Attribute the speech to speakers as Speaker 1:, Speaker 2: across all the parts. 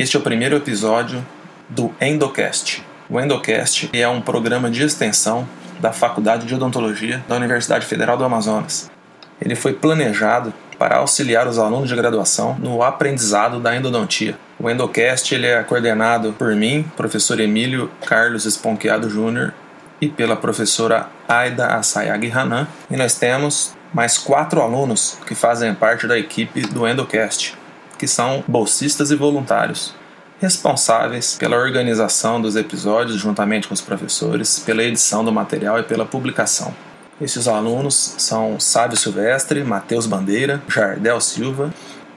Speaker 1: Este é o primeiro episódio do Endocast. O Endocast é um programa de extensão da Faculdade de Odontologia da Universidade Federal do Amazonas. Ele foi planejado para auxiliar os alunos de graduação no aprendizado da endodontia. O Endocast ele é coordenado por mim, professor Emílio Carlos Esponqueado Júnior, e pela professora Aida Asayag Hanan, e nós temos mais quatro alunos que fazem parte da equipe do Endocast, que são bolsistas e voluntários, responsáveis pela organização dos episódios juntamente com os professores, pela edição do material e pela publicação. Esses alunos são Sávio Silvestre, Matheus Bandeira, Jardel Silva,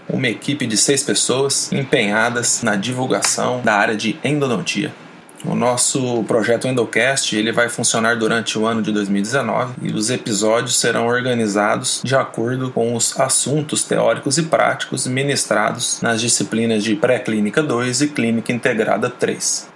Speaker 1: uma equipe de seis pessoas empenhadas na divulgação da área de endodontia. O nosso projeto Endocast ele vai funcionar durante o ano de 2019 e os episódios serão organizados de acordo com os assuntos teóricos e práticos ministrados nas disciplinas de Pré-Clínica 2 e Clínica Integrada 3.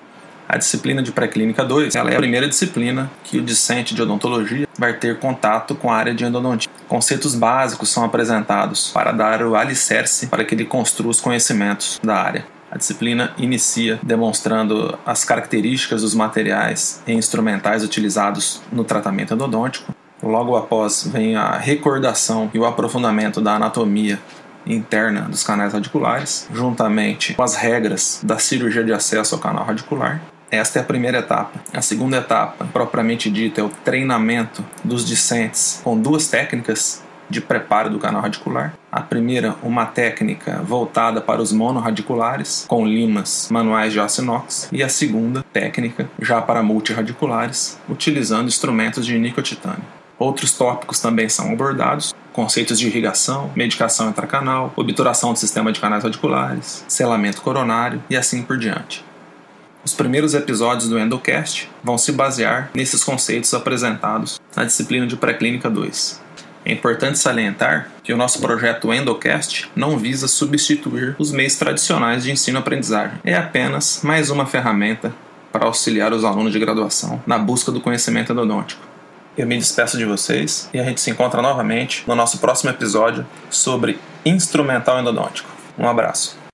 Speaker 1: A disciplina de Pré-Clínica 2 ela é a primeira disciplina que o discente de odontologia vai ter contato com a área de endodontia. Conceitos básicos são apresentados para dar o alicerce para que ele construa os conhecimentos da área. A disciplina inicia demonstrando as características dos materiais e instrumentais utilizados no tratamento endodôntico. Logo após vem a recordação e o aprofundamento da anatomia interna dos canais radiculares, juntamente com as regras da cirurgia de acesso ao canal radicular. Esta é a primeira etapa. A segunda etapa, propriamente dita, é o treinamento dos discentes com duas técnicas de preparo do canal radicular. A primeira, uma técnica voltada para os monorradiculares, com limas manuais de aço inox, e a segunda técnica, já para multirradiculares, utilizando instrumentos de nicotitânio. Outros tópicos também são abordados, conceitos de irrigação, medicação intracanal, obturação do sistema de canais radiculares, selamento coronário e assim por diante. Os primeiros episódios do Endocast vão se basear nesses conceitos apresentados na disciplina de Pré-Clínica 2. É importante salientar que o nosso projeto Endocast não visa substituir os meios tradicionais de ensino-aprendizagem. É apenas mais uma ferramenta para auxiliar os alunos de graduação na busca do conhecimento endodôntico. Eu me despeço de vocês e a gente se encontra novamente no nosso próximo episódio sobre instrumental endodôntico. Um abraço.